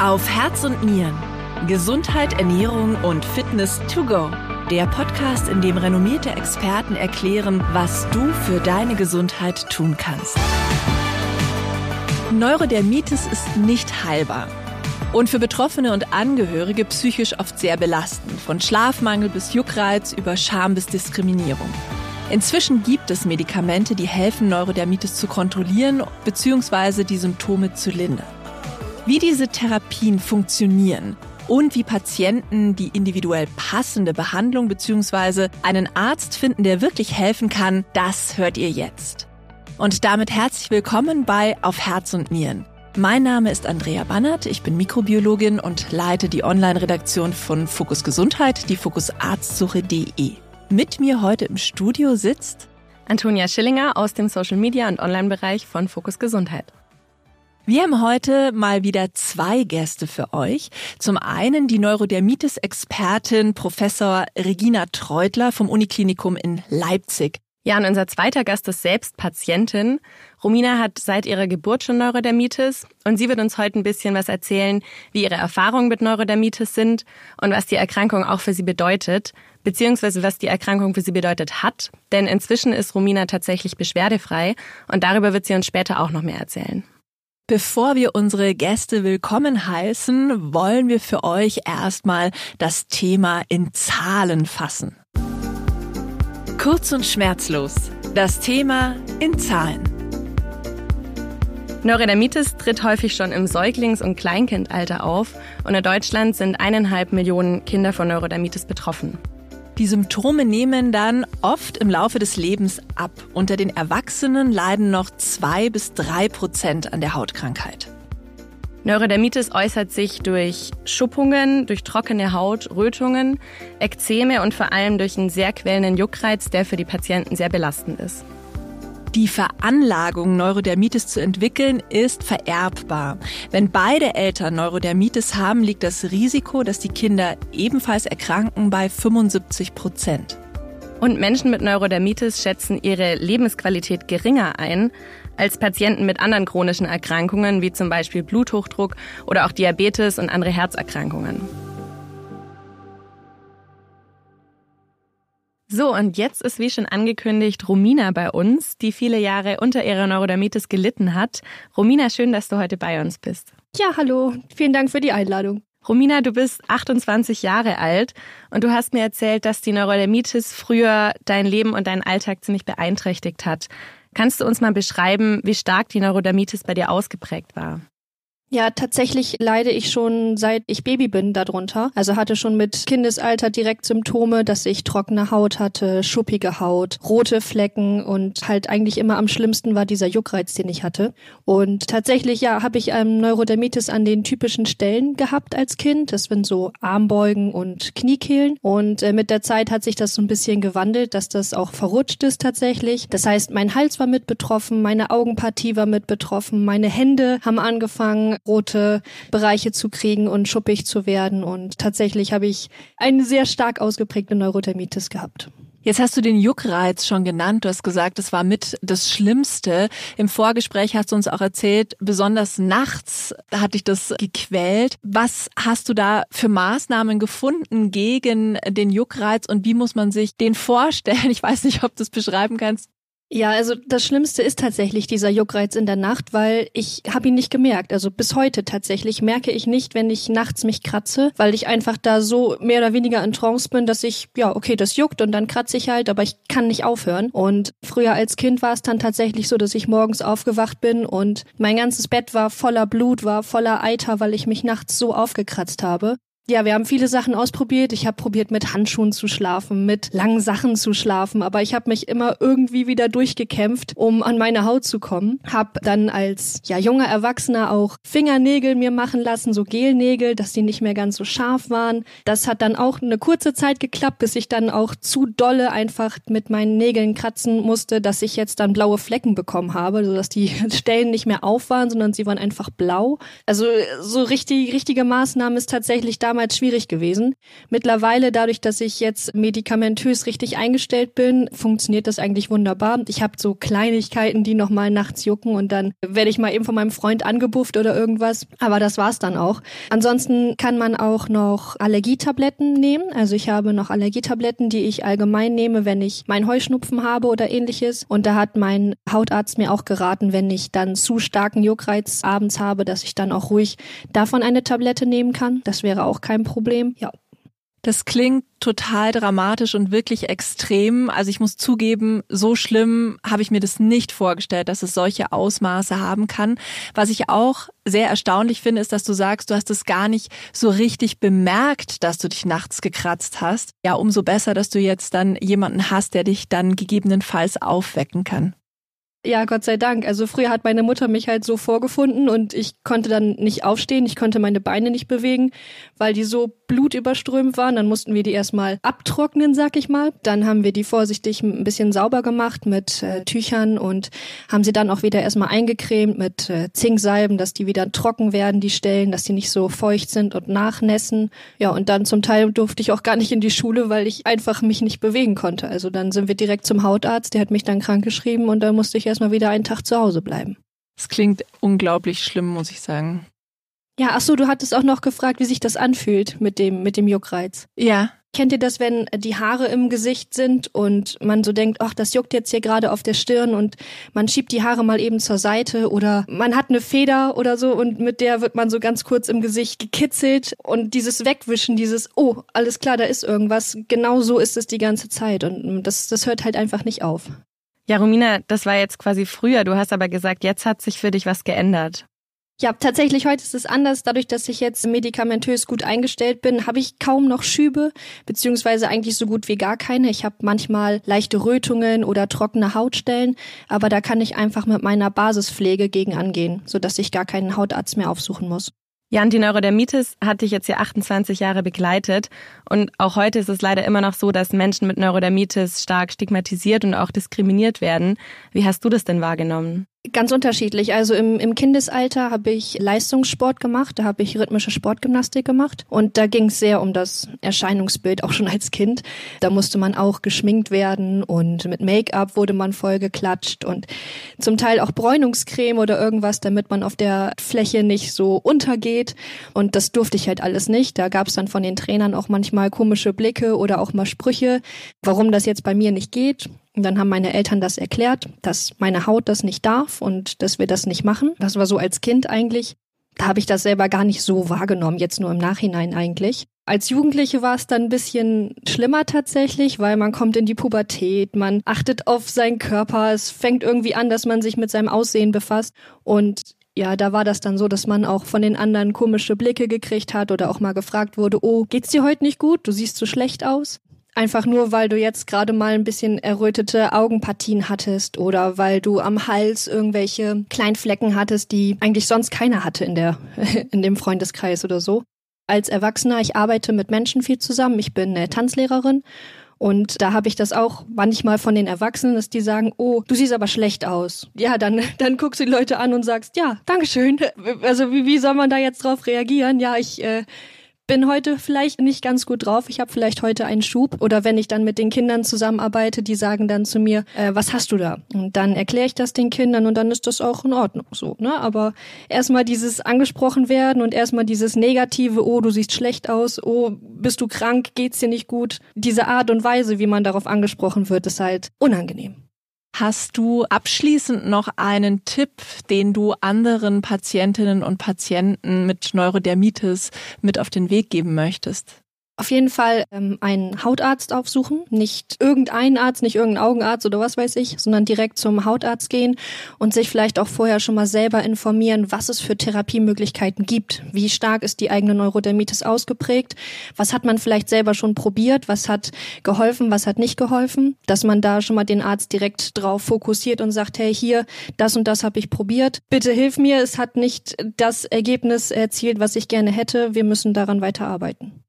Auf Herz und Nieren. Gesundheit, Ernährung und Fitness to go. Der Podcast, in dem renommierte Experten erklären, was du für deine Gesundheit tun kannst. Neurodermitis ist nicht heilbar und für Betroffene und Angehörige psychisch oft sehr belastend, von Schlafmangel bis Juckreiz über Scham bis Diskriminierung. Inzwischen gibt es Medikamente, die helfen, Neurodermitis zu kontrollieren bzw. die Symptome zu lindern. Wie diese Therapien funktionieren und wie Patienten die individuell passende Behandlung bzw. einen Arzt finden, der wirklich helfen kann, das hört ihr jetzt. Und damit herzlich willkommen bei Auf Herz und Nieren. Mein Name ist Andrea Bannert, ich bin Mikrobiologin und leite die Online-Redaktion von Fokus Gesundheit, die fokusarztsuche.de. Mit mir heute im Studio sitzt Antonia Schillinger aus dem Social Media und Online-Bereich von Fokus Gesundheit. Wir haben heute mal wieder zwei Gäste für euch. Zum einen die Neurodermitis-Expertin Professor Regina Treutler vom Uniklinikum in Leipzig. Ja, und unser zweiter Gast ist selbst Patientin. Romina hat seit ihrer Geburt schon Neurodermitis und sie wird uns heute ein bisschen was erzählen, wie ihre Erfahrungen mit Neurodermitis sind und was die Erkrankung auch für sie bedeutet, beziehungsweise was die Erkrankung für sie bedeutet hat. Denn inzwischen ist Romina tatsächlich beschwerdefrei und darüber wird sie uns später auch noch mehr erzählen. Bevor wir unsere Gäste willkommen heißen, wollen wir für euch erstmal das Thema in Zahlen fassen. Kurz und schmerzlos. Das Thema in Zahlen. Neurodermitis tritt häufig schon im Säuglings- und Kleinkindalter auf und in Deutschland sind eineinhalb Millionen Kinder von Neurodermitis betroffen. Die Symptome nehmen dann oft im Laufe des Lebens ab. Unter den Erwachsenen leiden noch zwei bis drei Prozent an der Hautkrankheit. Neurodermitis äußert sich durch Schuppungen, durch trockene Haut, Rötungen, Ekzeme und vor allem durch einen sehr quellenden Juckreiz, der für die Patienten sehr belastend ist. Die Veranlagung, Neurodermitis zu entwickeln, ist vererbbar. Wenn beide Eltern Neurodermitis haben, liegt das Risiko, dass die Kinder ebenfalls erkranken, bei 75 Prozent. Und Menschen mit Neurodermitis schätzen ihre Lebensqualität geringer ein als Patienten mit anderen chronischen Erkrankungen, wie zum Beispiel Bluthochdruck oder auch Diabetes und andere Herzerkrankungen. So, und jetzt ist wie schon angekündigt Romina bei uns, die viele Jahre unter ihrer Neurodermitis gelitten hat. Romina, schön, dass du heute bei uns bist. Ja, hallo. Vielen Dank für die Einladung. Romina, du bist 28 Jahre alt und du hast mir erzählt, dass die Neurodermitis früher dein Leben und deinen Alltag ziemlich beeinträchtigt hat. Kannst du uns mal beschreiben, wie stark die Neurodermitis bei dir ausgeprägt war? Ja, tatsächlich leide ich schon seit ich Baby bin darunter. Also hatte schon mit Kindesalter direkt Symptome, dass ich trockene Haut hatte, schuppige Haut, rote Flecken und halt eigentlich immer am schlimmsten war dieser Juckreiz, den ich hatte. Und tatsächlich, ja, habe ich ähm, Neurodermitis an den typischen Stellen gehabt als Kind. Das sind so Armbeugen und Kniekehlen. Und äh, mit der Zeit hat sich das so ein bisschen gewandelt, dass das auch verrutscht ist tatsächlich. Das heißt, mein Hals war mit betroffen, meine Augenpartie war mit betroffen, meine Hände haben angefangen, rote Bereiche zu kriegen und schuppig zu werden. Und tatsächlich habe ich eine sehr stark ausgeprägte Neurodermitis gehabt. Jetzt hast du den Juckreiz schon genannt. Du hast gesagt, es war mit das Schlimmste. Im Vorgespräch hast du uns auch erzählt, besonders nachts hat dich das gequält. Was hast du da für Maßnahmen gefunden gegen den Juckreiz und wie muss man sich den vorstellen? Ich weiß nicht, ob du es beschreiben kannst. Ja, also das Schlimmste ist tatsächlich dieser Juckreiz in der Nacht, weil ich habe ihn nicht gemerkt. Also bis heute tatsächlich merke ich nicht, wenn ich nachts mich kratze, weil ich einfach da so mehr oder weniger in Trance bin, dass ich, ja, okay, das juckt und dann kratze ich halt, aber ich kann nicht aufhören. Und früher als Kind war es dann tatsächlich so, dass ich morgens aufgewacht bin und mein ganzes Bett war voller Blut, war voller Eiter, weil ich mich nachts so aufgekratzt habe. Ja, wir haben viele Sachen ausprobiert. Ich habe probiert, mit Handschuhen zu schlafen, mit langen Sachen zu schlafen, aber ich habe mich immer irgendwie wieder durchgekämpft, um an meine Haut zu kommen. Hab dann als ja junger Erwachsener auch Fingernägel mir machen lassen, so Gelnägel, dass die nicht mehr ganz so scharf waren. Das hat dann auch eine kurze Zeit geklappt, bis ich dann auch zu dolle einfach mit meinen Nägeln kratzen musste, dass ich jetzt dann blaue Flecken bekommen habe, so dass die Stellen nicht mehr auf waren, sondern sie waren einfach blau. Also so richtig richtige Maßnahme ist tatsächlich damals damals schwierig gewesen. Mittlerweile, dadurch, dass ich jetzt medikamentös richtig eingestellt bin, funktioniert das eigentlich wunderbar. Ich habe so Kleinigkeiten, die noch mal nachts jucken und dann werde ich mal eben von meinem Freund angebufft oder irgendwas. Aber das war's dann auch. Ansonsten kann man auch noch Allergietabletten nehmen. Also ich habe noch Allergietabletten, die ich allgemein nehme, wenn ich meinen Heuschnupfen habe oder ähnliches. Und da hat mein Hautarzt mir auch geraten, wenn ich dann zu starken Juckreiz abends habe, dass ich dann auch ruhig davon eine Tablette nehmen kann. Das wäre auch kein Problem. Ja. Das klingt total dramatisch und wirklich extrem. Also ich muss zugeben, so schlimm habe ich mir das nicht vorgestellt, dass es solche Ausmaße haben kann. Was ich auch sehr erstaunlich finde, ist, dass du sagst, du hast es gar nicht so richtig bemerkt, dass du dich nachts gekratzt hast. Ja, umso besser, dass du jetzt dann jemanden hast, der dich dann gegebenenfalls aufwecken kann. Ja, Gott sei Dank. Also früher hat meine Mutter mich halt so vorgefunden und ich konnte dann nicht aufstehen, ich konnte meine Beine nicht bewegen, weil die so blutüberströmt waren. Dann mussten wir die erstmal abtrocknen, sag ich mal. Dann haben wir die vorsichtig ein bisschen sauber gemacht mit äh, Tüchern und haben sie dann auch wieder erstmal eingecremt mit äh, Zinksalben, dass die wieder trocken werden, die Stellen, dass die nicht so feucht sind und nachnässen. Ja, und dann zum Teil durfte ich auch gar nicht in die Schule, weil ich einfach mich nicht bewegen konnte. Also dann sind wir direkt zum Hautarzt, der hat mich dann krank geschrieben und da musste ich erstmal wieder einen Tag zu Hause bleiben. Es klingt unglaublich schlimm, muss ich sagen. Ja, ach so, du hattest auch noch gefragt, wie sich das anfühlt mit dem, mit dem Juckreiz. Ja. Kennt ihr das, wenn die Haare im Gesicht sind und man so denkt, ach, das juckt jetzt hier gerade auf der Stirn und man schiebt die Haare mal eben zur Seite oder man hat eine Feder oder so und mit der wird man so ganz kurz im Gesicht gekitzelt und dieses Wegwischen, dieses, oh, alles klar, da ist irgendwas, genau so ist es die ganze Zeit und das, das hört halt einfach nicht auf. Ja, Romina, das war jetzt quasi früher. Du hast aber gesagt, jetzt hat sich für dich was geändert. Ja, tatsächlich heute ist es anders. Dadurch, dass ich jetzt medikamentös gut eingestellt bin, habe ich kaum noch Schübe, beziehungsweise eigentlich so gut wie gar keine. Ich habe manchmal leichte Rötungen oder trockene Hautstellen, aber da kann ich einfach mit meiner Basispflege gegen angehen, sodass ich gar keinen Hautarzt mehr aufsuchen muss. Jan, die Neurodermitis hat dich jetzt ja 28 Jahre begleitet und auch heute ist es leider immer noch so, dass Menschen mit Neurodermitis stark stigmatisiert und auch diskriminiert werden. Wie hast du das denn wahrgenommen? Ganz unterschiedlich. Also im, im Kindesalter habe ich Leistungssport gemacht, da habe ich rhythmische Sportgymnastik gemacht und da ging es sehr um das Erscheinungsbild, auch schon als Kind. Da musste man auch geschminkt werden und mit Make-up wurde man voll geklatscht und zum Teil auch Bräunungscreme oder irgendwas, damit man auf der Fläche nicht so untergeht. Und das durfte ich halt alles nicht. Da gab es dann von den Trainern auch manchmal komische Blicke oder auch mal Sprüche, warum das jetzt bei mir nicht geht. Und dann haben meine Eltern das erklärt, dass meine Haut das nicht darf und dass wir das nicht machen. Das war so als Kind eigentlich. Da habe ich das selber gar nicht so wahrgenommen, jetzt nur im Nachhinein eigentlich. Als Jugendliche war es dann ein bisschen schlimmer tatsächlich, weil man kommt in die Pubertät, man achtet auf seinen Körper, es fängt irgendwie an, dass man sich mit seinem Aussehen befasst und ja, da war das dann so, dass man auch von den anderen komische Blicke gekriegt hat oder auch mal gefragt wurde, oh, geht's dir heute nicht gut? Du siehst so schlecht aus. Einfach nur, weil du jetzt gerade mal ein bisschen errötete Augenpartien hattest oder weil du am Hals irgendwelche Kleinflecken hattest, die eigentlich sonst keiner hatte in der, in dem Freundeskreis oder so. Als Erwachsener, ich arbeite mit Menschen viel zusammen. Ich bin äh, Tanzlehrerin und da habe ich das auch manchmal von den Erwachsenen, dass die sagen, oh, du siehst aber schlecht aus. Ja, dann, dann guckst du die Leute an und sagst, ja, Dankeschön. Also wie, wie soll man da jetzt drauf reagieren? Ja, ich, äh, bin heute vielleicht nicht ganz gut drauf. Ich habe vielleicht heute einen Schub. Oder wenn ich dann mit den Kindern zusammenarbeite, die sagen dann zu mir, äh, was hast du da? Und dann erkläre ich das den Kindern und dann ist das auch in Ordnung so. Ne? Aber erstmal dieses angesprochen werden und erstmal dieses negative, oh, du siehst schlecht aus, oh, bist du krank, geht's dir nicht gut. Diese Art und Weise, wie man darauf angesprochen wird, ist halt unangenehm. Hast du abschließend noch einen Tipp, den du anderen Patientinnen und Patienten mit Neurodermitis mit auf den Weg geben möchtest? Auf jeden Fall ähm, einen Hautarzt aufsuchen, nicht irgendeinen Arzt, nicht irgendeinen Augenarzt oder was weiß ich, sondern direkt zum Hautarzt gehen und sich vielleicht auch vorher schon mal selber informieren, was es für Therapiemöglichkeiten gibt. Wie stark ist die eigene Neurodermitis ausgeprägt? Was hat man vielleicht selber schon probiert? Was hat geholfen? Was hat nicht geholfen? Dass man da schon mal den Arzt direkt drauf fokussiert und sagt, hey, hier, das und das habe ich probiert. Bitte hilf mir. Es hat nicht das Ergebnis erzielt, was ich gerne hätte. Wir müssen daran weiterarbeiten.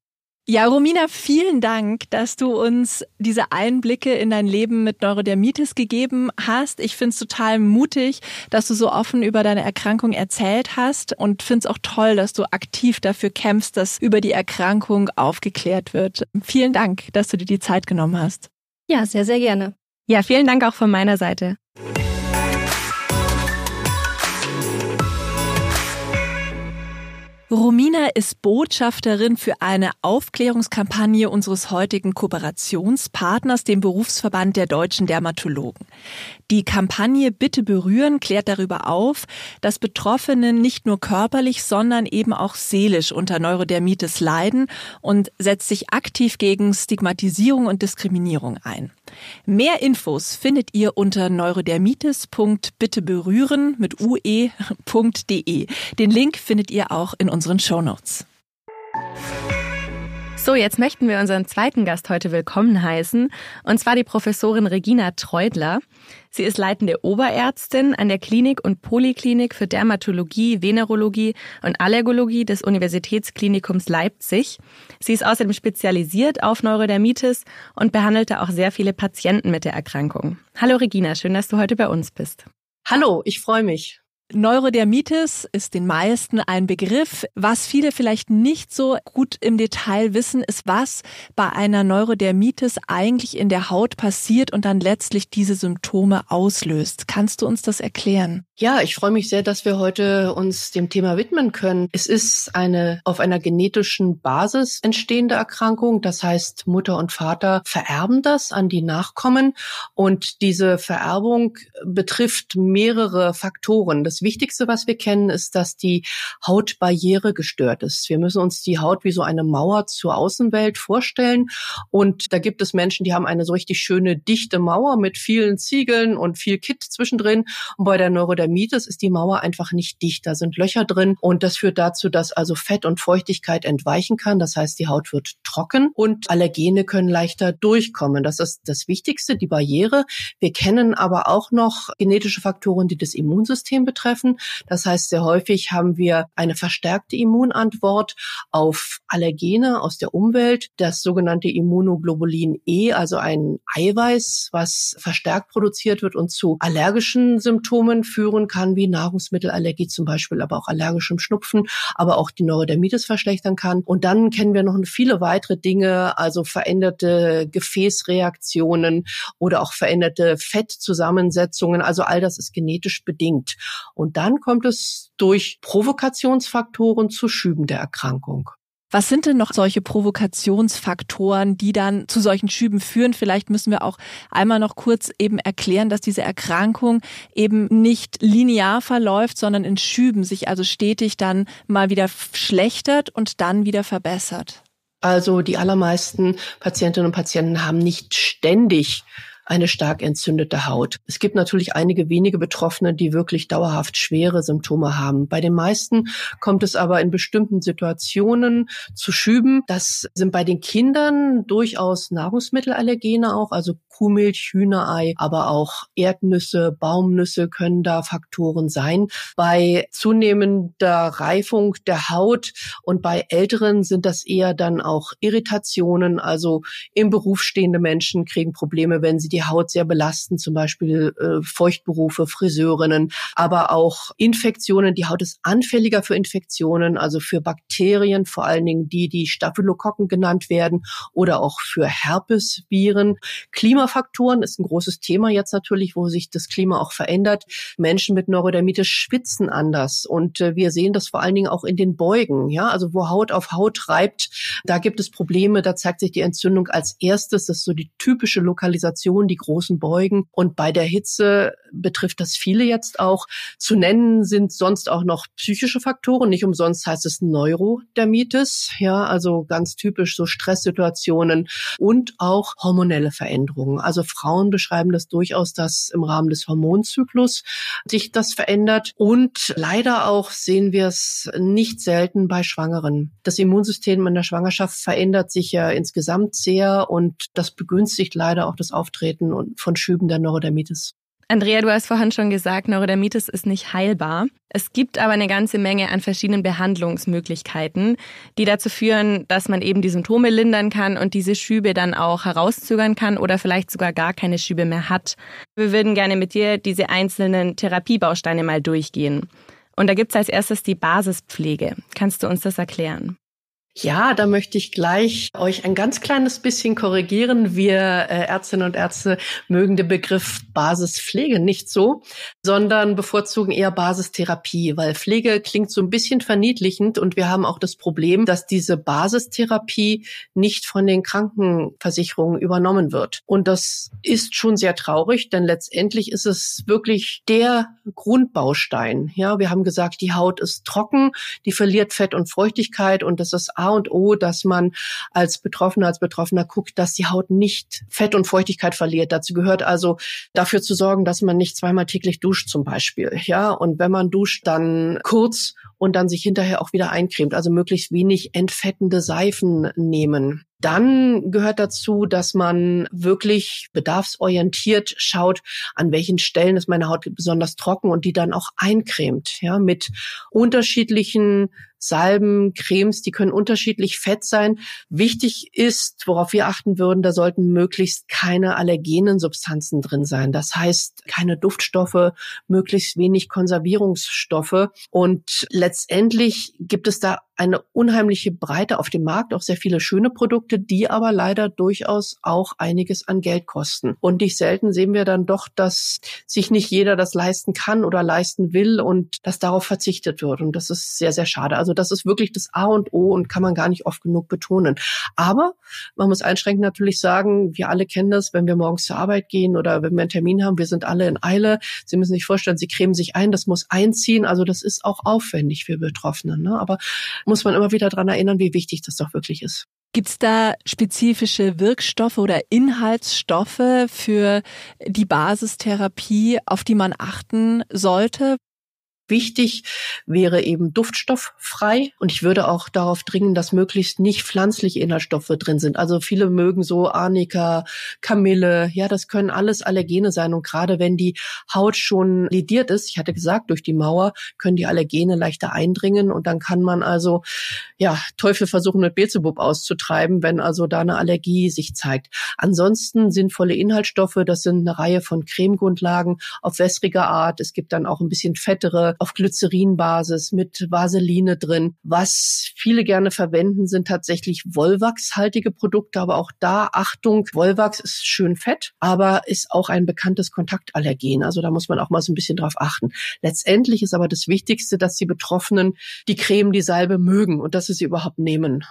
Ja, Romina, vielen Dank, dass du uns diese Einblicke in dein Leben mit Neurodermitis gegeben hast. Ich finde es total mutig, dass du so offen über deine Erkrankung erzählt hast und finde es auch toll, dass du aktiv dafür kämpfst, dass über die Erkrankung aufgeklärt wird. Vielen Dank, dass du dir die Zeit genommen hast. Ja, sehr, sehr gerne. Ja, vielen Dank auch von meiner Seite. Romina ist Botschafterin für eine Aufklärungskampagne unseres heutigen Kooperationspartners, dem Berufsverband der deutschen Dermatologen. Die Kampagne Bitte berühren klärt darüber auf, dass Betroffene nicht nur körperlich, sondern eben auch seelisch unter Neurodermitis leiden und setzt sich aktiv gegen Stigmatisierung und Diskriminierung ein. Mehr Infos findet ihr unter neurodermitis.bitteberühren mit ue.de. Den Link findet ihr auch in unseren Shownotes. So, jetzt möchten wir unseren zweiten Gast heute willkommen heißen, und zwar die Professorin Regina Treudler. Sie ist leitende Oberärztin an der Klinik und Poliklinik für Dermatologie, Venerologie und Allergologie des Universitätsklinikums Leipzig. Sie ist außerdem spezialisiert auf Neurodermitis und behandelte auch sehr viele Patienten mit der Erkrankung. Hallo Regina, schön, dass du heute bei uns bist. Hallo, ich freue mich. Neurodermitis ist den meisten ein Begriff. Was viele vielleicht nicht so gut im Detail wissen, ist, was bei einer Neurodermitis eigentlich in der Haut passiert und dann letztlich diese Symptome auslöst. Kannst du uns das erklären? Ja, ich freue mich sehr, dass wir heute uns dem Thema widmen können. Es ist eine auf einer genetischen Basis entstehende Erkrankung. Das heißt, Mutter und Vater vererben das an die Nachkommen und diese Vererbung betrifft mehrere Faktoren. Das Wichtigste, was wir kennen, ist, dass die Hautbarriere gestört ist. Wir müssen uns die Haut wie so eine Mauer zur Außenwelt vorstellen. Und da gibt es Menschen, die haben eine so richtig schöne, dichte Mauer mit vielen Ziegeln und viel Kit zwischendrin. Und bei der Neurodermitis ist die Mauer einfach nicht dicht. Da sind Löcher drin. Und das führt dazu, dass also Fett und Feuchtigkeit entweichen kann. Das heißt, die Haut wird trocken und Allergene können leichter durchkommen. Das ist das Wichtigste, die Barriere. Wir kennen aber auch noch genetische Faktoren, die das Immunsystem betreffen betreffen. Das heißt, sehr häufig haben wir eine verstärkte Immunantwort auf Allergene aus der Umwelt, das sogenannte Immunoglobulin E, also ein Eiweiß, was verstärkt produziert wird und zu allergischen Symptomen führen kann, wie Nahrungsmittelallergie zum Beispiel, aber auch allergischem Schnupfen, aber auch die Neurodermitis verschlechtern kann. Und dann kennen wir noch viele weitere Dinge, also veränderte Gefäßreaktionen oder auch veränderte Fettzusammensetzungen. Also all das ist genetisch bedingt. Dann kommt es durch Provokationsfaktoren zu Schüben der Erkrankung. Was sind denn noch solche Provokationsfaktoren, die dann zu solchen Schüben führen? Vielleicht müssen wir auch einmal noch kurz eben erklären, dass diese Erkrankung eben nicht linear verläuft, sondern in Schüben sich also stetig dann mal wieder schlechtert und dann wieder verbessert. Also die allermeisten Patientinnen und Patienten haben nicht ständig eine stark entzündete Haut. Es gibt natürlich einige wenige Betroffene, die wirklich dauerhaft schwere Symptome haben. Bei den meisten kommt es aber in bestimmten Situationen zu Schüben. Das sind bei den Kindern durchaus Nahrungsmittelallergene auch, also Kuhmilch, Hühnerei, aber auch Erdnüsse, Baumnüsse können da Faktoren sein. Bei zunehmender Reifung der Haut und bei Älteren sind das eher dann auch Irritationen. Also im Beruf stehende Menschen kriegen Probleme, wenn sie die Haut sehr belasten, zum Beispiel äh, Feuchtberufe, Friseurinnen, aber auch Infektionen. Die Haut ist anfälliger für Infektionen, also für Bakterien, vor allen Dingen die, die Staphylokokken genannt werden oder auch für Herpesviren. Klima Klimafaktoren ist ein großes Thema jetzt natürlich, wo sich das Klima auch verändert. Menschen mit Neurodermitis schwitzen anders und äh, wir sehen das vor allen Dingen auch in den Beugen, ja, also wo Haut auf Haut reibt, da gibt es Probleme, da zeigt sich die Entzündung als erstes, das ist so die typische Lokalisation, die großen Beugen und bei der Hitze betrifft das viele jetzt auch. Zu nennen sind sonst auch noch psychische Faktoren, nicht umsonst heißt es Neurodermitis, ja, also ganz typisch so Stresssituationen und auch hormonelle Veränderungen. Also Frauen beschreiben das durchaus, dass im Rahmen des Hormonzyklus sich das verändert. Und leider auch sehen wir es nicht selten bei Schwangeren. Das Immunsystem in der Schwangerschaft verändert sich ja insgesamt sehr und das begünstigt leider auch das Auftreten von Schüben der Neurodermitis. Andrea, du hast vorhin schon gesagt, Neurodermitis ist nicht heilbar. Es gibt aber eine ganze Menge an verschiedenen Behandlungsmöglichkeiten, die dazu führen, dass man eben die Symptome lindern kann und diese Schübe dann auch herauszögern kann oder vielleicht sogar gar keine Schübe mehr hat. Wir würden gerne mit dir diese einzelnen Therapiebausteine mal durchgehen. Und da gibt es als erstes die Basispflege. Kannst du uns das erklären? Ja, da möchte ich gleich euch ein ganz kleines bisschen korrigieren. Wir äh, Ärztinnen und Ärzte mögen den Begriff Basispflege nicht so, sondern bevorzugen eher Basistherapie, weil Pflege klingt so ein bisschen verniedlichend und wir haben auch das Problem, dass diese Basistherapie nicht von den Krankenversicherungen übernommen wird. Und das ist schon sehr traurig, denn letztendlich ist es wirklich der Grundbaustein. Ja, wir haben gesagt, die Haut ist trocken, die verliert Fett und Feuchtigkeit und das ist A und O, dass man als Betroffener, als Betroffener guckt, dass die Haut nicht Fett und Feuchtigkeit verliert. Dazu gehört also dafür zu sorgen, dass man nicht zweimal täglich duscht zum Beispiel. Ja, und wenn man duscht, dann kurz und dann sich hinterher auch wieder eincremt. Also möglichst wenig entfettende Seifen nehmen. Dann gehört dazu, dass man wirklich bedarfsorientiert schaut, an welchen Stellen ist meine Haut besonders trocken und die dann auch eincremt, ja, mit unterschiedlichen Salben, Cremes, die können unterschiedlich fett sein. Wichtig ist, worauf wir achten würden, da sollten möglichst keine allergenen Substanzen drin sein. Das heißt, keine Duftstoffe, möglichst wenig Konservierungsstoffe. Und letztendlich gibt es da eine unheimliche Breite auf dem Markt, auch sehr viele schöne Produkte, die aber leider durchaus auch einiges an Geld kosten. Und nicht selten sehen wir dann doch, dass sich nicht jeder das leisten kann oder leisten will und dass darauf verzichtet wird. Und das ist sehr, sehr schade. Also das ist wirklich das A und O und kann man gar nicht oft genug betonen. Aber man muss einschränkend natürlich sagen, wir alle kennen das, wenn wir morgens zur Arbeit gehen oder wenn wir einen Termin haben, wir sind alle in Eile. Sie müssen sich vorstellen, Sie cremen sich ein, das muss einziehen. Also das ist auch aufwendig für Betroffene. Ne? Aber muss man immer wieder dran erinnern, wie wichtig das doch wirklich ist. Gibt es da spezifische Wirkstoffe oder Inhaltsstoffe für die Basistherapie, auf die man achten sollte? Wichtig wäre eben duftstofffrei und ich würde auch darauf dringen, dass möglichst nicht pflanzliche Inhaltsstoffe drin sind. Also viele mögen so Arnika, Kamille, ja, das können alles Allergene sein und gerade wenn die Haut schon lidiert ist, ich hatte gesagt, durch die Mauer können die Allergene leichter eindringen und dann kann man also ja, Teufel versuchen mit Beelzebub auszutreiben, wenn also da eine Allergie sich zeigt. Ansonsten sinnvolle Inhaltsstoffe, das sind eine Reihe von Cremegrundlagen auf wässriger Art. Es gibt dann auch ein bisschen fettere auf Glycerinbasis mit Vaseline drin. Was viele gerne verwenden, sind tatsächlich Volvax-haltige Produkte, aber auch da Achtung, Volvax ist schön fett, aber ist auch ein bekanntes Kontaktallergen. Also da muss man auch mal so ein bisschen drauf achten. Letztendlich ist aber das Wichtigste, dass die Betroffenen die Creme, die Salbe mögen und dass sie sie überhaupt nehmen.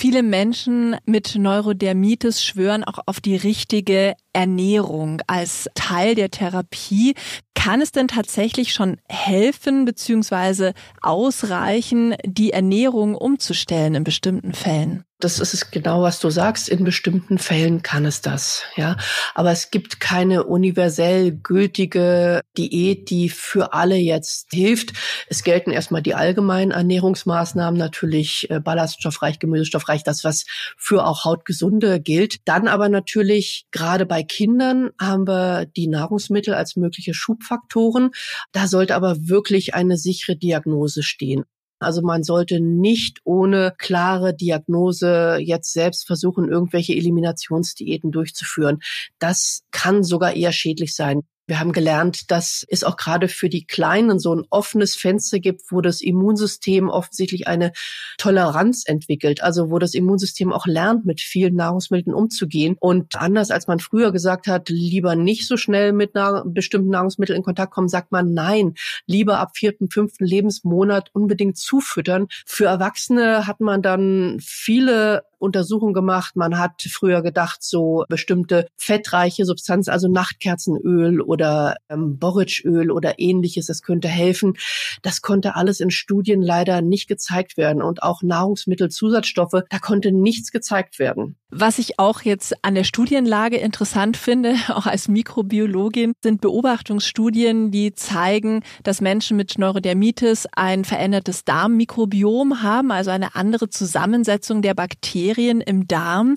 Viele Menschen mit Neurodermitis schwören auch auf die richtige Ernährung als Teil der Therapie. Kann es denn tatsächlich schon helfen bzw. ausreichen, die Ernährung umzustellen in bestimmten Fällen? Das ist genau, was du sagst. In bestimmten Fällen kann es das, ja. Aber es gibt keine universell gültige Diät, die für alle jetzt hilft. Es gelten erstmal die allgemeinen Ernährungsmaßnahmen, natürlich äh, ballaststoffreich, gemüsestoffreich, das, was für auch Hautgesunde gilt. Dann aber natürlich, gerade bei Kindern haben wir die Nahrungsmittel als mögliche Schubfaktoren. Da sollte aber wirklich eine sichere Diagnose stehen. Also man sollte nicht ohne klare Diagnose jetzt selbst versuchen, irgendwelche Eliminationsdiäten durchzuführen. Das kann sogar eher schädlich sein. Wir haben gelernt, dass es auch gerade für die Kleinen so ein offenes Fenster gibt, wo das Immunsystem offensichtlich eine Toleranz entwickelt, also wo das Immunsystem auch lernt, mit vielen Nahrungsmitteln umzugehen. Und anders als man früher gesagt hat, lieber nicht so schnell mit na bestimmten Nahrungsmitteln in Kontakt kommen, sagt man nein, lieber ab vierten, fünften Lebensmonat unbedingt zufüttern. Für Erwachsene hat man dann viele Untersuchungen gemacht. Man hat früher gedacht, so bestimmte fettreiche Substanzen, also Nachtkerzenöl oder ähm, Borretschöl oder ähnliches, das könnte helfen. Das konnte alles in Studien leider nicht gezeigt werden und auch Nahrungsmittelzusatzstoffe, da konnte nichts gezeigt werden. Was ich auch jetzt an der Studienlage interessant finde, auch als Mikrobiologin, sind Beobachtungsstudien, die zeigen, dass Menschen mit Neurodermitis ein verändertes Darmmikrobiom haben, also eine andere Zusammensetzung der Bakterien im Darm.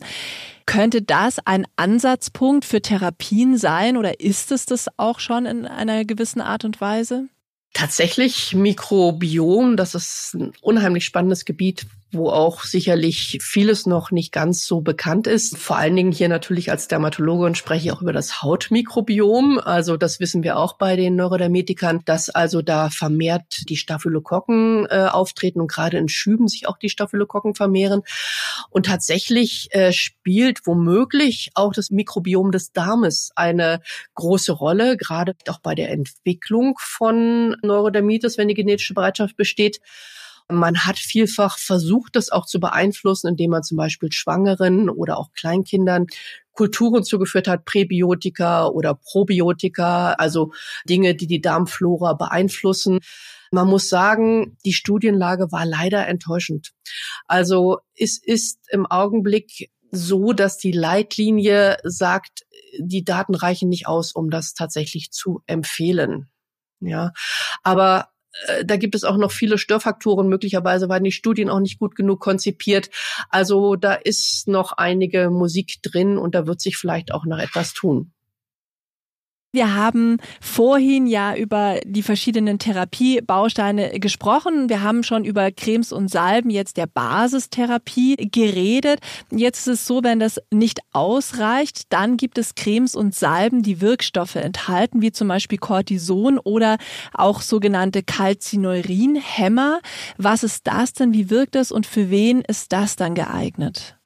Könnte das ein Ansatzpunkt für Therapien sein oder ist es das auch schon in einer gewissen Art und Weise? Tatsächlich Mikrobiom, das ist ein unheimlich spannendes Gebiet, wo auch sicherlich vieles noch nicht ganz so bekannt ist. Vor allen Dingen hier natürlich als Dermatologin spreche ich auch über das Hautmikrobiom. Also das wissen wir auch bei den Neurodermetikern, dass also da vermehrt die Staphylokokken äh, auftreten und gerade in Schüben sich auch die Staphylokokken vermehren. Und tatsächlich äh, spielt womöglich auch das Mikrobiom des Darmes eine große Rolle, gerade auch bei der Entwicklung von Neurodermitis, wenn die genetische Bereitschaft besteht. Man hat vielfach versucht, das auch zu beeinflussen, indem man zum Beispiel Schwangeren oder auch Kleinkindern Kulturen zugeführt hat, Präbiotika oder Probiotika, also Dinge, die die Darmflora beeinflussen. Man muss sagen, die Studienlage war leider enttäuschend. Also es ist im Augenblick so, dass die Leitlinie sagt, die Daten reichen nicht aus, um das tatsächlich zu empfehlen. Ja, aber da gibt es auch noch viele Störfaktoren. Möglicherweise waren die Studien auch nicht gut genug konzipiert. Also da ist noch einige Musik drin und da wird sich vielleicht auch noch etwas tun. Wir haben vorhin ja über die verschiedenen Therapiebausteine gesprochen. Wir haben schon über Cremes und Salben jetzt der Basistherapie geredet. Jetzt ist es so, wenn das nicht ausreicht, dann gibt es Cremes und Salben, die Wirkstoffe enthalten, wie zum Beispiel Cortison oder auch sogenannte Calcineurin-Hämmer. Was ist das denn? Wie wirkt das und für wen ist das dann geeignet?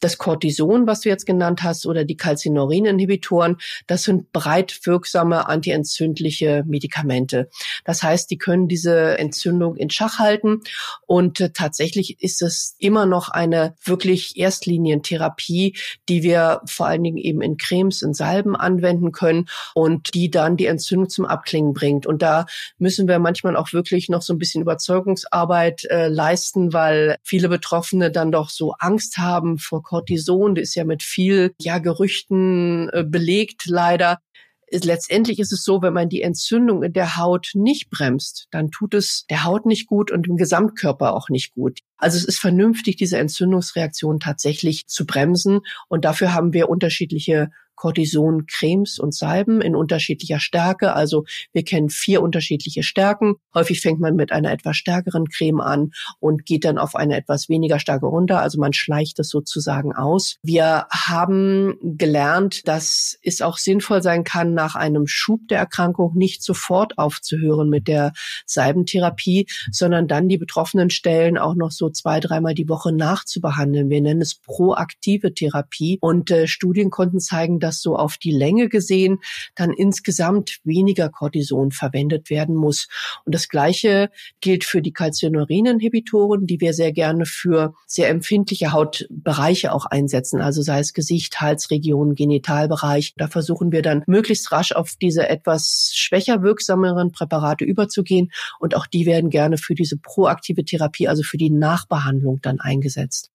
Das Cortison, was du jetzt genannt hast, oder die Calcineurin-Inhibitoren, das sind breit wirksame antientzündliche Medikamente. Das heißt, die können diese Entzündung in Schach halten. Und äh, tatsächlich ist es immer noch eine wirklich Erstlinientherapie, die wir vor allen Dingen eben in Cremes, in Salben anwenden können und die dann die Entzündung zum Abklingen bringt. Und da müssen wir manchmal auch wirklich noch so ein bisschen Überzeugungsarbeit äh, leisten, weil viele Betroffene dann doch so Angst haben vor Cortison, die ist ja mit viel ja, Gerüchten äh, belegt leider. Ist, letztendlich ist es so, wenn man die Entzündung in der Haut nicht bremst, dann tut es der Haut nicht gut und dem Gesamtkörper auch nicht gut. Also es ist vernünftig, diese Entzündungsreaktion tatsächlich zu bremsen. Und dafür haben wir unterschiedliche Cortison-Cremes und Salben in unterschiedlicher Stärke. Also wir kennen vier unterschiedliche Stärken. Häufig fängt man mit einer etwas stärkeren Creme an und geht dann auf eine etwas weniger starke runter. Also man schleicht es sozusagen aus. Wir haben gelernt, dass es auch sinnvoll sein kann, nach einem Schub der Erkrankung nicht sofort aufzuhören mit der Salbentherapie, sondern dann die betroffenen Stellen auch noch so zwei, dreimal die Woche nachzubehandeln. Wir nennen es proaktive Therapie und äh, Studien konnten zeigen, dass so auf die Länge gesehen dann insgesamt weniger Cortison verwendet werden muss. Und das Gleiche gilt für die Calcineurin-Inhibitoren, die wir sehr gerne für sehr empfindliche Hautbereiche auch einsetzen, also sei es Gesicht, Halsregion, Genitalbereich. Da versuchen wir dann möglichst rasch auf diese etwas schwächer wirksameren Präparate überzugehen und auch die werden gerne für diese proaktive Therapie, also für die Nachbehandlung dann eingesetzt.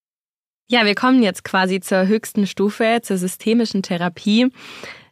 Ja, wir kommen jetzt quasi zur höchsten Stufe, zur systemischen Therapie.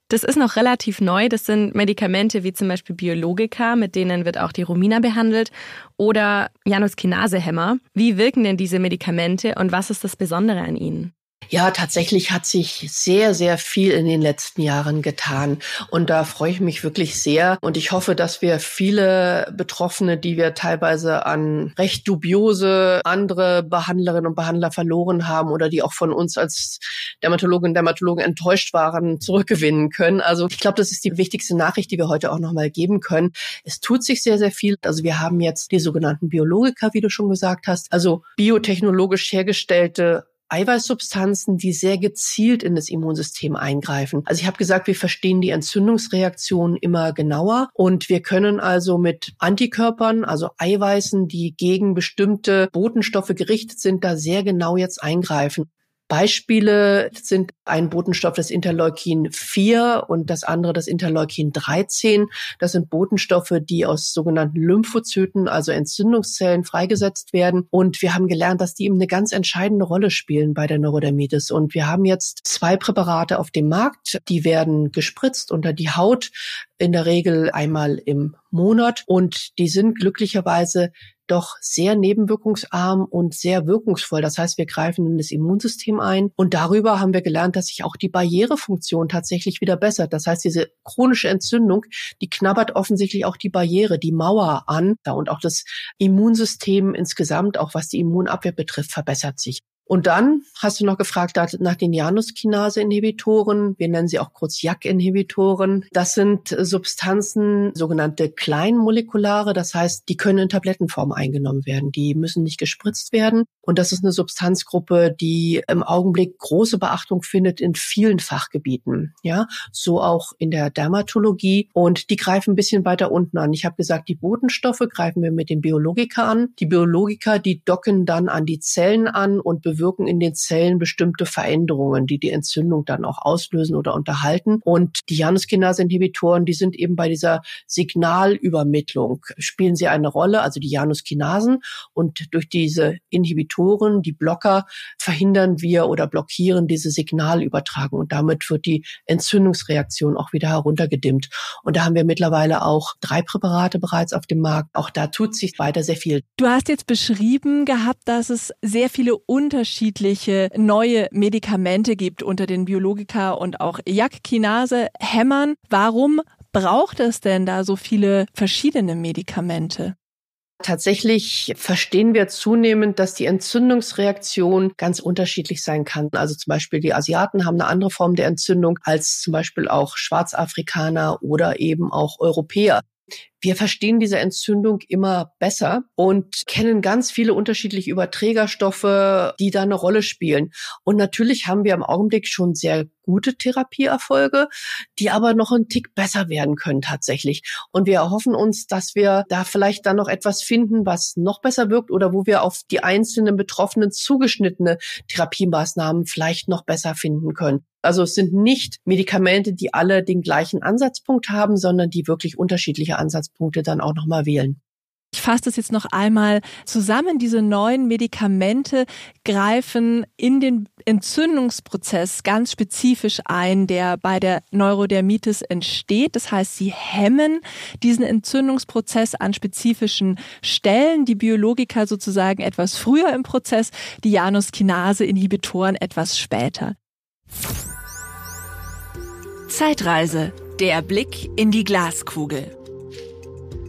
Das ist noch relativ neu. Das sind Medikamente wie zum Beispiel Biologika, mit denen wird auch die Romina behandelt, oder Januskinasehämmer. Wie wirken denn diese Medikamente und was ist das Besondere an ihnen? Ja, tatsächlich hat sich sehr, sehr viel in den letzten Jahren getan. Und da freue ich mich wirklich sehr. Und ich hoffe, dass wir viele Betroffene, die wir teilweise an recht dubiose andere Behandlerinnen und Behandler verloren haben oder die auch von uns als Dermatologinnen und Dermatologen enttäuscht waren, zurückgewinnen können. Also ich glaube, das ist die wichtigste Nachricht, die wir heute auch nochmal geben können. Es tut sich sehr, sehr viel. Also wir haben jetzt die sogenannten Biologika, wie du schon gesagt hast, also biotechnologisch hergestellte Eiweißsubstanzen, die sehr gezielt in das Immunsystem eingreifen. Also ich habe gesagt, wir verstehen die Entzündungsreaktion immer genauer und wir können also mit Antikörpern, also Eiweißen, die gegen bestimmte Botenstoffe gerichtet sind, da sehr genau jetzt eingreifen. Beispiele sind ein Botenstoff das Interleukin 4 und das andere das Interleukin 13. Das sind Botenstoffe, die aus sogenannten Lymphozyten, also Entzündungszellen, freigesetzt werden. Und wir haben gelernt, dass die eben eine ganz entscheidende Rolle spielen bei der Neurodermitis. Und wir haben jetzt zwei Präparate auf dem Markt, die werden gespritzt unter die Haut in der Regel einmal im Monat und die sind glücklicherweise doch sehr nebenwirkungsarm und sehr wirkungsvoll. Das heißt, wir greifen in das Immunsystem ein und darüber haben wir gelernt, dass sich auch die Barrierefunktion tatsächlich wieder bessert. Das heißt, diese chronische Entzündung, die knabbert offensichtlich auch die Barriere, die Mauer an und auch das Immunsystem insgesamt, auch was die Immunabwehr betrifft, verbessert sich. Und dann hast du noch gefragt nach den Januskinase-Inhibitoren. Wir nennen sie auch kurz JAK-Inhibitoren. Das sind Substanzen, sogenannte kleinmolekulare. Das heißt, die können in Tablettenform eingenommen werden. Die müssen nicht gespritzt werden. Und das ist eine Substanzgruppe, die im Augenblick große Beachtung findet in vielen Fachgebieten. Ja, so auch in der Dermatologie. Und die greifen ein bisschen weiter unten an. Ich habe gesagt, die Botenstoffe greifen wir mit den Biologika an. Die Biologika, die docken dann an die Zellen an und bewirken in den Zellen bestimmte Veränderungen, die die Entzündung dann auch auslösen oder unterhalten. Und die Januskinase-Inhibitoren, die sind eben bei dieser Signalübermittlung, spielen sie eine Rolle, also die Januskinasen. Und durch diese Inhibitoren, die Blocker, verhindern wir oder blockieren diese Signalübertragung. Und damit wird die Entzündungsreaktion auch wieder heruntergedimmt. Und da haben wir mittlerweile auch drei Präparate bereits auf dem Markt. Auch da tut sich weiter sehr viel. Du hast jetzt beschrieben gehabt, dass es sehr viele unterschiedliche unterschiedliche neue Medikamente gibt unter den Biologika und auch Jagdkinase hämmern. Warum braucht es denn da so viele verschiedene Medikamente? Tatsächlich verstehen wir zunehmend, dass die Entzündungsreaktion ganz unterschiedlich sein kann. Also zum Beispiel die Asiaten haben eine andere Form der Entzündung als zum Beispiel auch Schwarzafrikaner oder eben auch Europäer. Wir verstehen diese Entzündung immer besser und kennen ganz viele unterschiedliche Überträgerstoffe, die da eine Rolle spielen. Und natürlich haben wir im Augenblick schon sehr gute Therapieerfolge, die aber noch ein Tick besser werden können tatsächlich. Und wir erhoffen uns, dass wir da vielleicht dann noch etwas finden, was noch besser wirkt oder wo wir auf die einzelnen Betroffenen zugeschnittene Therapiemaßnahmen vielleicht noch besser finden können. Also es sind nicht Medikamente, die alle den gleichen Ansatzpunkt haben, sondern die wirklich unterschiedliche Ansatzpunkte dann auch nochmal wählen. Ich fasse das jetzt noch einmal zusammen. Diese neuen Medikamente greifen in den Entzündungsprozess ganz spezifisch ein, der bei der Neurodermitis entsteht. Das heißt, sie hemmen diesen Entzündungsprozess an spezifischen Stellen. Die Biologika sozusagen etwas früher im Prozess, die Januskinase-Inhibitoren etwas später. Zeitreise. Der Blick in die Glaskugel.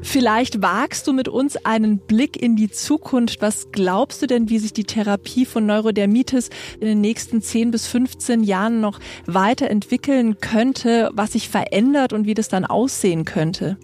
Vielleicht wagst du mit uns einen Blick in die Zukunft. Was glaubst du denn, wie sich die Therapie von Neurodermitis in den nächsten 10 bis 15 Jahren noch weiterentwickeln könnte, was sich verändert und wie das dann aussehen könnte?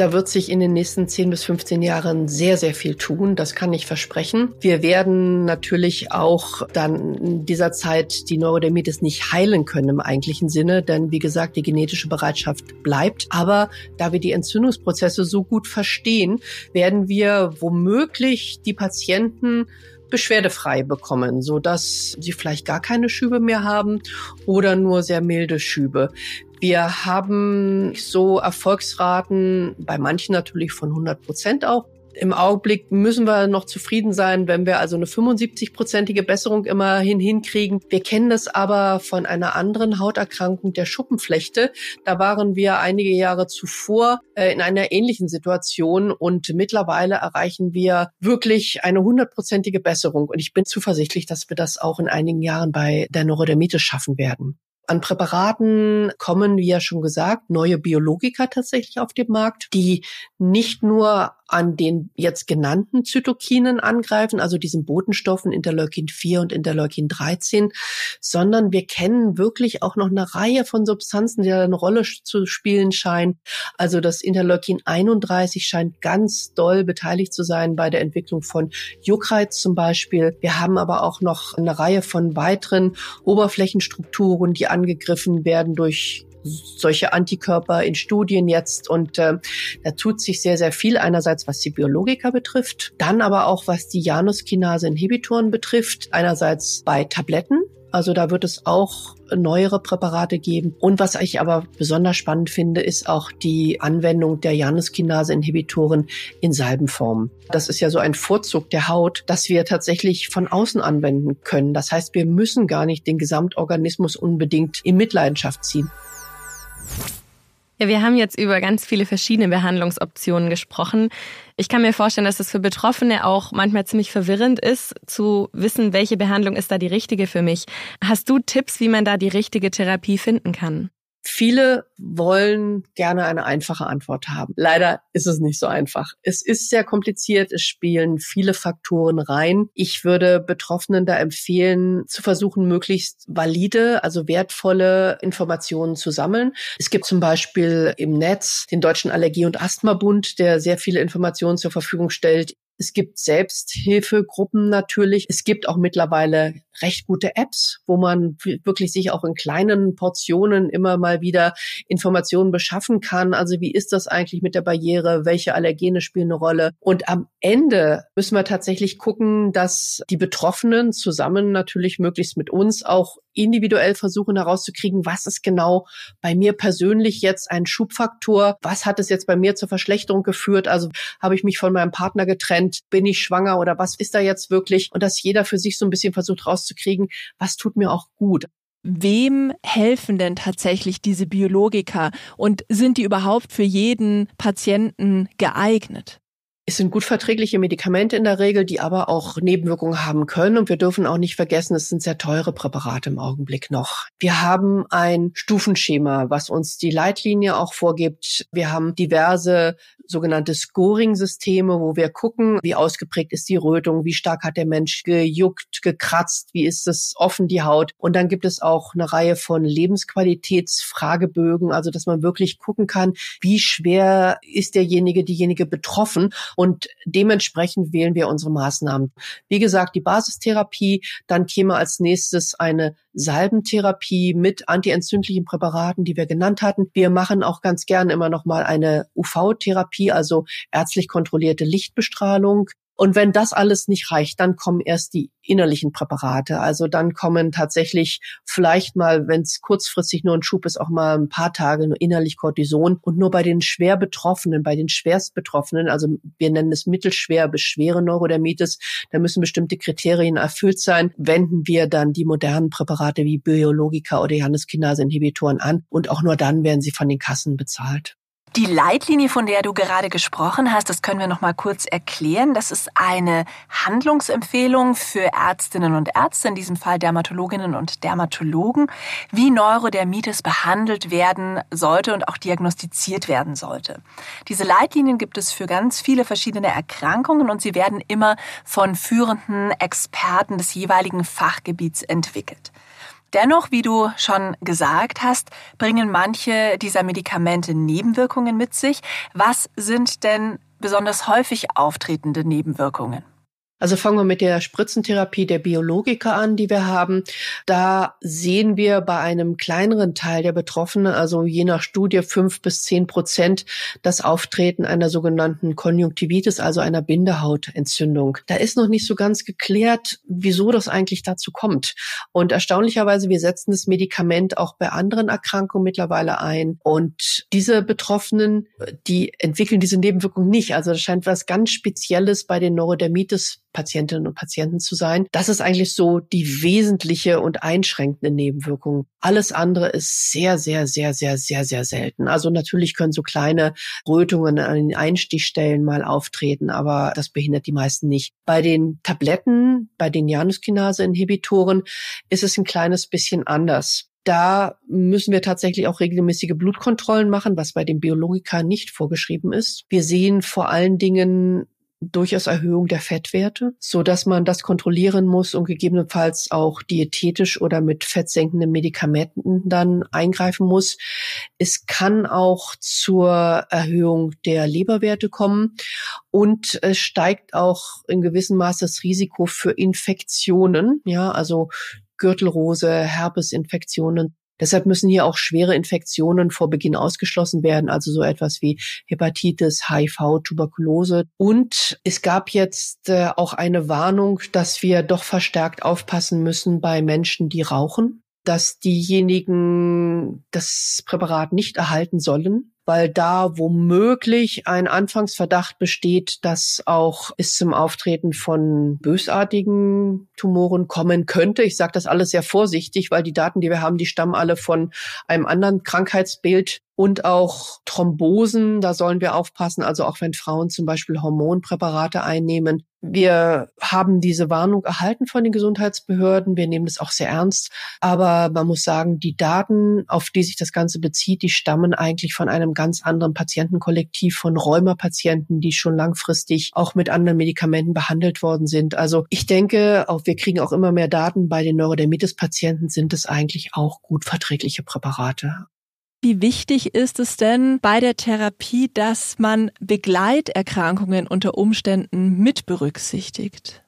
Da wird sich in den nächsten 10 bis 15 Jahren sehr, sehr viel tun. Das kann ich versprechen. Wir werden natürlich auch dann in dieser Zeit die Neurodermitis nicht heilen können im eigentlichen Sinne, denn wie gesagt, die genetische Bereitschaft bleibt. Aber da wir die Entzündungsprozesse so gut verstehen, werden wir womöglich die Patienten beschwerdefrei bekommen, so dass sie vielleicht gar keine Schübe mehr haben oder nur sehr milde Schübe. Wir haben so Erfolgsraten bei manchen natürlich von 100 Prozent auch. Im Augenblick müssen wir noch zufrieden sein, wenn wir also eine 75-prozentige Besserung immerhin hinkriegen. Wir kennen das aber von einer anderen Hauterkrankung der Schuppenflechte. Da waren wir einige Jahre zuvor äh, in einer ähnlichen Situation und mittlerweile erreichen wir wirklich eine hundertprozentige Besserung. Und ich bin zuversichtlich, dass wir das auch in einigen Jahren bei der Neurodermitis schaffen werden. An Präparaten kommen, wie ja schon gesagt, neue Biologika tatsächlich auf den Markt, die nicht nur an den jetzt genannten Zytokinen angreifen, also diesen Botenstoffen Interleukin 4 und Interleukin 13, sondern wir kennen wirklich auch noch eine Reihe von Substanzen, die eine Rolle zu spielen scheinen. Also das Interleukin 31 scheint ganz doll beteiligt zu sein bei der Entwicklung von Juckreiz zum Beispiel. Wir haben aber auch noch eine Reihe von weiteren Oberflächenstrukturen, die angegriffen werden durch solche Antikörper in Studien jetzt und äh, da tut sich sehr, sehr viel einerseits, was die Biologika betrifft, dann aber auch, was die Januskinase-Inhibitoren betrifft, einerseits bei Tabletten, also da wird es auch neuere Präparate geben. Und was ich aber besonders spannend finde, ist auch die Anwendung der Januskinase-Inhibitoren in Salbenform. Das ist ja so ein Vorzug der Haut, dass wir tatsächlich von außen anwenden können. Das heißt, wir müssen gar nicht den Gesamtorganismus unbedingt in Mitleidenschaft ziehen. Ja, wir haben jetzt über ganz viele verschiedene Behandlungsoptionen gesprochen. Ich kann mir vorstellen, dass es für Betroffene auch manchmal ziemlich verwirrend ist, zu wissen, welche Behandlung ist da die richtige für mich. Hast du Tipps, wie man da die richtige Therapie finden kann? Viele wollen gerne eine einfache Antwort haben. Leider ist es nicht so einfach. Es ist sehr kompliziert. Es spielen viele Faktoren rein. Ich würde Betroffenen da empfehlen, zu versuchen, möglichst valide, also wertvolle Informationen zu sammeln. Es gibt zum Beispiel im Netz den Deutschen Allergie- und Asthmabund, der sehr viele Informationen zur Verfügung stellt. Es gibt Selbsthilfegruppen natürlich. Es gibt auch mittlerweile recht gute Apps, wo man wirklich sich auch in kleinen Portionen immer mal wieder Informationen beschaffen kann. Also wie ist das eigentlich mit der Barriere? Welche Allergene spielen eine Rolle? Und am Ende müssen wir tatsächlich gucken, dass die Betroffenen zusammen natürlich möglichst mit uns auch individuell versuchen herauszukriegen, was ist genau bei mir persönlich jetzt ein Schubfaktor? Was hat es jetzt bei mir zur Verschlechterung geführt? Also habe ich mich von meinem Partner getrennt? Bin ich schwanger oder was ist da jetzt wirklich? Und dass jeder für sich so ein bisschen versucht rauszukriegen, was tut mir auch gut. Wem helfen denn tatsächlich diese Biologika und sind die überhaupt für jeden Patienten geeignet? Es sind gut verträgliche Medikamente in der Regel, die aber auch Nebenwirkungen haben können. Und wir dürfen auch nicht vergessen, es sind sehr teure Präparate im Augenblick noch. Wir haben ein Stufenschema, was uns die Leitlinie auch vorgibt. Wir haben diverse sogenannte Scoring-Systeme, wo wir gucken, wie ausgeprägt ist die Rötung, wie stark hat der Mensch gejuckt, gekratzt, wie ist es offen die Haut. Und dann gibt es auch eine Reihe von Lebensqualitätsfragebögen, also dass man wirklich gucken kann, wie schwer ist derjenige, diejenige betroffen und dementsprechend wählen wir unsere Maßnahmen. Wie gesagt, die Basistherapie, dann käme als nächstes eine Salbentherapie mit antientzündlichen Präparaten, die wir genannt hatten. Wir machen auch ganz gern immer noch mal eine UV-Therapie, also ärztlich kontrollierte Lichtbestrahlung. Und wenn das alles nicht reicht, dann kommen erst die innerlichen Präparate. Also dann kommen tatsächlich vielleicht mal, wenn es kurzfristig nur ein Schub ist, auch mal ein paar Tage nur innerlich Cortison. Und nur bei den schwer Betroffenen, bei den schwerst Betroffenen, also wir nennen es mittelschwer bis schwere Neurodermitis, da müssen bestimmte Kriterien erfüllt sein, wenden wir dann die modernen Präparate wie Biologika oder Johanneskinase-Inhibitoren an. Und auch nur dann werden sie von den Kassen bezahlt. Die Leitlinie, von der du gerade gesprochen hast, das können wir noch mal kurz erklären. Das ist eine Handlungsempfehlung für Ärztinnen und Ärzte, in diesem Fall Dermatologinnen und Dermatologen, wie Neurodermitis behandelt werden sollte und auch diagnostiziert werden sollte. Diese Leitlinien gibt es für ganz viele verschiedene Erkrankungen und sie werden immer von führenden Experten des jeweiligen Fachgebiets entwickelt. Dennoch, wie du schon gesagt hast, bringen manche dieser Medikamente Nebenwirkungen mit sich. Was sind denn besonders häufig auftretende Nebenwirkungen? Also fangen wir mit der Spritzentherapie der Biologika an, die wir haben. Da sehen wir bei einem kleineren Teil der Betroffenen, also je nach Studie fünf bis zehn Prozent, das Auftreten einer sogenannten Konjunktivitis, also einer Bindehautentzündung. Da ist noch nicht so ganz geklärt, wieso das eigentlich dazu kommt. Und erstaunlicherweise, wir setzen das Medikament auch bei anderen Erkrankungen mittlerweile ein. Und diese Betroffenen, die entwickeln diese Nebenwirkung nicht. Also das scheint was ganz Spezielles bei den Neurodermitis Patientinnen und Patienten zu sein. Das ist eigentlich so die wesentliche und einschränkende Nebenwirkung. Alles andere ist sehr, sehr, sehr, sehr, sehr, sehr selten. Also natürlich können so kleine Rötungen an den Einstichstellen mal auftreten, aber das behindert die meisten nicht. Bei den Tabletten, bei den Januskinase-Inhibitoren ist es ein kleines bisschen anders. Da müssen wir tatsächlich auch regelmäßige Blutkontrollen machen, was bei den Biologika nicht vorgeschrieben ist. Wir sehen vor allen Dingen durchaus Erhöhung der Fettwerte, so dass man das kontrollieren muss und gegebenenfalls auch diätetisch oder mit fettsenkenden Medikamenten dann eingreifen muss. Es kann auch zur Erhöhung der Leberwerte kommen und es steigt auch in gewissem Maße das Risiko für Infektionen, ja, also Gürtelrose, Herpesinfektionen Deshalb müssen hier auch schwere Infektionen vor Beginn ausgeschlossen werden, also so etwas wie Hepatitis, HIV, Tuberkulose. Und es gab jetzt äh, auch eine Warnung, dass wir doch verstärkt aufpassen müssen bei Menschen, die rauchen dass diejenigen das Präparat nicht erhalten sollen, weil da womöglich ein Anfangsverdacht besteht, dass auch es zum Auftreten von bösartigen Tumoren kommen könnte. Ich sage das alles sehr vorsichtig, weil die Daten, die wir haben, die stammen alle von einem anderen Krankheitsbild und auch Thrombosen. Da sollen wir aufpassen. Also auch wenn Frauen zum Beispiel Hormonpräparate einnehmen. Wir haben diese Warnung erhalten von den Gesundheitsbehörden. Wir nehmen das auch sehr ernst. Aber man muss sagen, die Daten, auf die sich das Ganze bezieht, die stammen eigentlich von einem ganz anderen Patientenkollektiv von Rheumapatienten, die schon langfristig auch mit anderen Medikamenten behandelt worden sind. Also ich denke, auch wir kriegen auch immer mehr Daten bei den Neurodermitis-Patienten sind es eigentlich auch gut verträgliche Präparate. Wie wichtig ist es denn bei der Therapie, dass man Begleiterkrankungen unter Umständen mit berücksichtigt?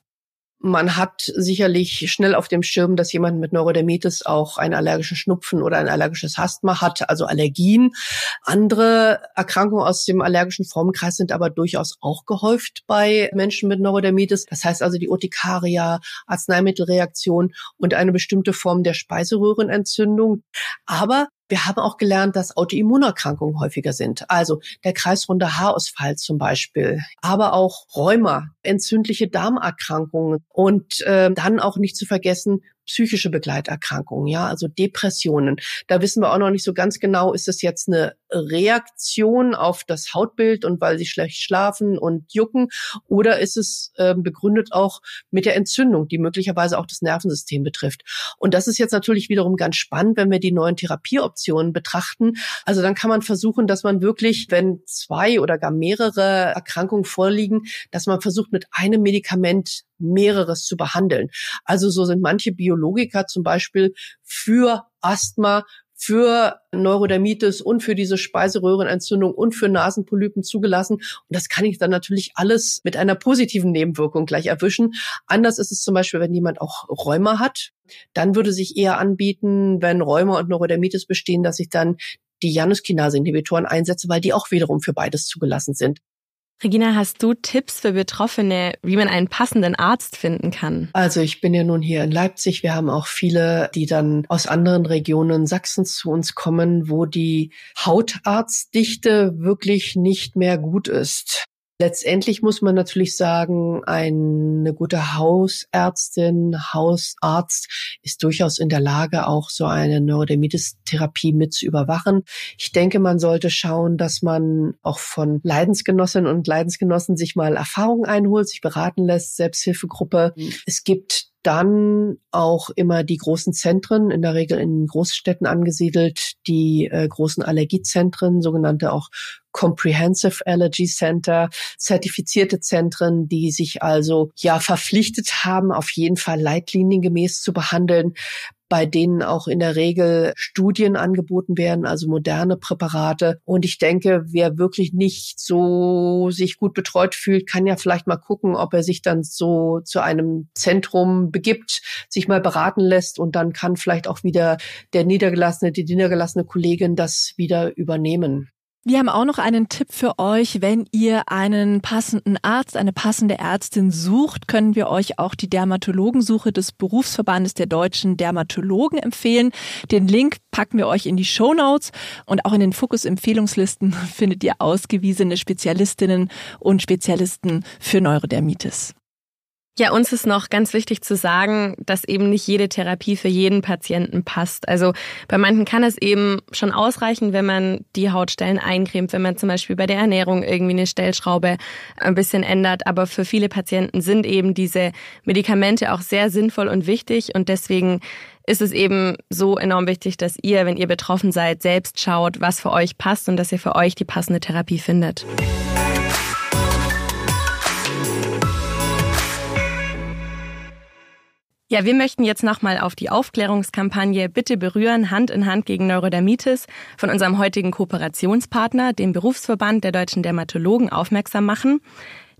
Man hat sicherlich schnell auf dem Schirm, dass jemand mit Neurodermitis auch einen allergischen Schnupfen oder ein allergisches Asthma hat, also Allergien. Andere Erkrankungen aus dem allergischen Formenkreis sind aber durchaus auch gehäuft bei Menschen mit Neurodermitis. Das heißt also die Urtikaria, Arzneimittelreaktion und eine bestimmte Form der Speiseröhrenentzündung. Aber wir haben auch gelernt, dass Autoimmunerkrankungen häufiger sind. Also der kreisrunde Haarausfall zum Beispiel, aber auch Rheuma, entzündliche Darmerkrankungen und äh, dann auch nicht zu vergessen psychische Begleiterkrankungen, ja, also Depressionen. Da wissen wir auch noch nicht so ganz genau, ist es jetzt eine Reaktion auf das Hautbild und weil sie schlecht schlafen und jucken oder ist es äh, begründet auch mit der Entzündung, die möglicherweise auch das Nervensystem betrifft. Und das ist jetzt natürlich wiederum ganz spannend, wenn wir die neuen Therapieoptionen betrachten. Also dann kann man versuchen, dass man wirklich, wenn zwei oder gar mehrere Erkrankungen vorliegen, dass man versucht, mit einem Medikament mehreres zu behandeln. Also so sind manche Biologiker zum Beispiel für Asthma, für Neurodermitis und für diese Speiseröhrenentzündung und für Nasenpolypen zugelassen. Und das kann ich dann natürlich alles mit einer positiven Nebenwirkung gleich erwischen. Anders ist es zum Beispiel, wenn jemand auch Rheuma hat. Dann würde sich eher anbieten, wenn Rheuma und Neurodermitis bestehen, dass ich dann die Januskinase-Inhibitoren einsetze, weil die auch wiederum für beides zugelassen sind. Regina, hast du Tipps für Betroffene, wie man einen passenden Arzt finden kann? Also ich bin ja nun hier in Leipzig. Wir haben auch viele, die dann aus anderen Regionen Sachsens zu uns kommen, wo die Hautarztdichte wirklich nicht mehr gut ist. Letztendlich muss man natürlich sagen, eine gute Hausärztin, Hausarzt ist durchaus in der Lage, auch so eine Neurodermitis-Therapie mit zu überwachen. Ich denke, man sollte schauen, dass man auch von Leidensgenossinnen und Leidensgenossen sich mal Erfahrungen einholt, sich beraten lässt, Selbsthilfegruppe. Es gibt dann auch immer die großen Zentren, in der Regel in Großstädten angesiedelt, die äh, großen Allergiezentren, sogenannte auch Comprehensive Allergy Center, zertifizierte Zentren, die sich also ja verpflichtet haben, auf jeden Fall leitliniengemäß zu behandeln bei denen auch in der Regel Studien angeboten werden, also moderne Präparate. Und ich denke, wer wirklich nicht so sich gut betreut fühlt, kann ja vielleicht mal gucken, ob er sich dann so zu einem Zentrum begibt, sich mal beraten lässt und dann kann vielleicht auch wieder der niedergelassene, die niedergelassene Kollegin das wieder übernehmen. Wir haben auch noch einen Tipp für euch. Wenn ihr einen passenden Arzt, eine passende Ärztin sucht, können wir euch auch die Dermatologensuche des Berufsverbandes der deutschen Dermatologen empfehlen. Den Link packen wir euch in die Show Notes und auch in den Fokus-Empfehlungslisten findet ihr ausgewiesene Spezialistinnen und Spezialisten für Neurodermitis. Ja, uns ist noch ganz wichtig zu sagen, dass eben nicht jede Therapie für jeden Patienten passt. Also bei manchen kann es eben schon ausreichen, wenn man die Hautstellen eincremt, wenn man zum Beispiel bei der Ernährung irgendwie eine Stellschraube ein bisschen ändert. Aber für viele Patienten sind eben diese Medikamente auch sehr sinnvoll und wichtig und deswegen ist es eben so enorm wichtig, dass ihr, wenn ihr betroffen seid, selbst schaut, was für euch passt und dass ihr für euch die passende Therapie findet. Ja, wir möchten jetzt nochmal auf die Aufklärungskampagne Bitte berühren Hand in Hand gegen Neurodermitis von unserem heutigen Kooperationspartner, dem Berufsverband der deutschen Dermatologen, aufmerksam machen.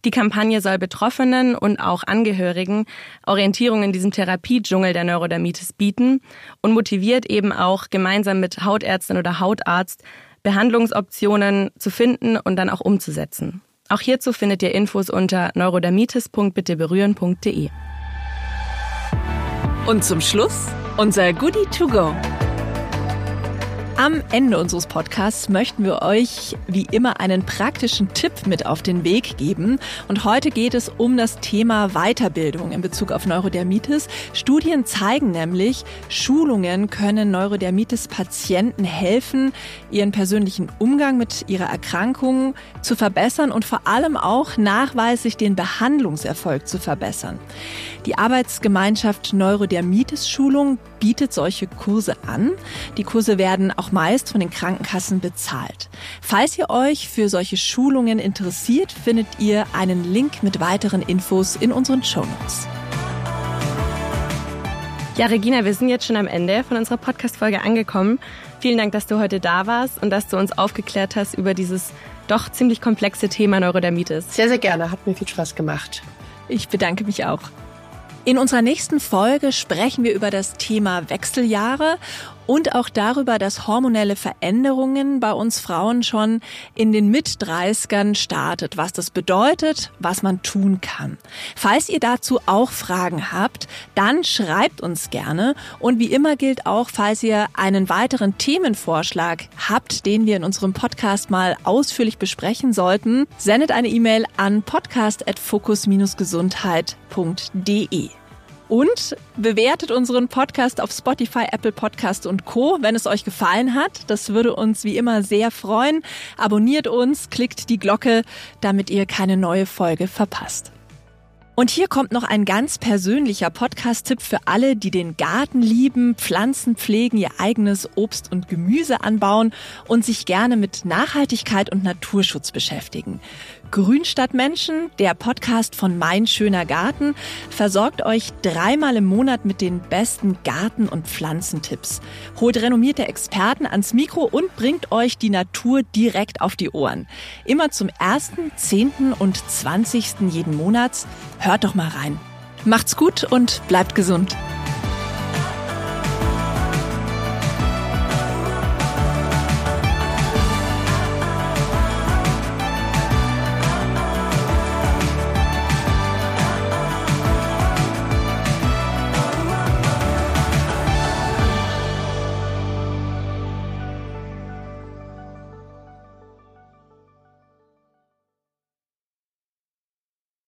Die Kampagne soll Betroffenen und auch Angehörigen Orientierung in diesem Therapiedschungel der Neurodermitis bieten und motiviert eben auch gemeinsam mit Hautärztin oder Hautarzt Behandlungsoptionen zu finden und dann auch umzusetzen. Auch hierzu findet ihr Infos unter neurodermitis.bitteberühren.de. Und zum Schluss unser Goodie to go. Am Ende unseres Podcasts möchten wir euch wie immer einen praktischen Tipp mit auf den Weg geben. Und heute geht es um das Thema Weiterbildung in Bezug auf Neurodermitis. Studien zeigen nämlich, Schulungen können Neurodermitis-Patienten helfen, ihren persönlichen Umgang mit ihrer Erkrankung zu verbessern und vor allem auch nachweislich den Behandlungserfolg zu verbessern. Die Arbeitsgemeinschaft Neurodermitis-Schulung bietet solche Kurse an. Die Kurse werden auch meist von den Krankenkassen bezahlt. Falls ihr euch für solche Schulungen interessiert, findet ihr einen Link mit weiteren Infos in unseren Show Notes. Ja, Regina, wir sind jetzt schon am Ende von unserer Podcast-Folge angekommen. Vielen Dank, dass du heute da warst und dass du uns aufgeklärt hast über dieses doch ziemlich komplexe Thema Neurodermitis. Sehr, sehr gerne. Hat mir viel Spaß gemacht. Ich bedanke mich auch. In unserer nächsten Folge sprechen wir über das Thema Wechseljahre und auch darüber, dass hormonelle Veränderungen bei uns Frauen schon in den Mit-30ern startet, was das bedeutet, was man tun kann. Falls ihr dazu auch Fragen habt, dann schreibt uns gerne und wie immer gilt auch, falls ihr einen weiteren Themenvorschlag habt, den wir in unserem Podcast mal ausführlich besprechen sollten, sendet eine E-Mail an podcast@fokus-gesundheit.de. Und bewertet unseren Podcast auf Spotify, Apple Podcast und Co., wenn es euch gefallen hat. Das würde uns wie immer sehr freuen. Abonniert uns, klickt die Glocke, damit ihr keine neue Folge verpasst. Und hier kommt noch ein ganz persönlicher Podcast-Tipp für alle, die den Garten lieben, Pflanzen pflegen, ihr eigenes Obst und Gemüse anbauen und sich gerne mit Nachhaltigkeit und Naturschutz beschäftigen. Grün statt Menschen, der Podcast von Mein schöner Garten, versorgt euch dreimal im Monat mit den besten Garten- und Pflanzentipps. Holt renommierte Experten ans Mikro und bringt euch die Natur direkt auf die Ohren. Immer zum 1., 10. und 20. jeden Monats. Hört doch mal rein. Macht's gut und bleibt gesund.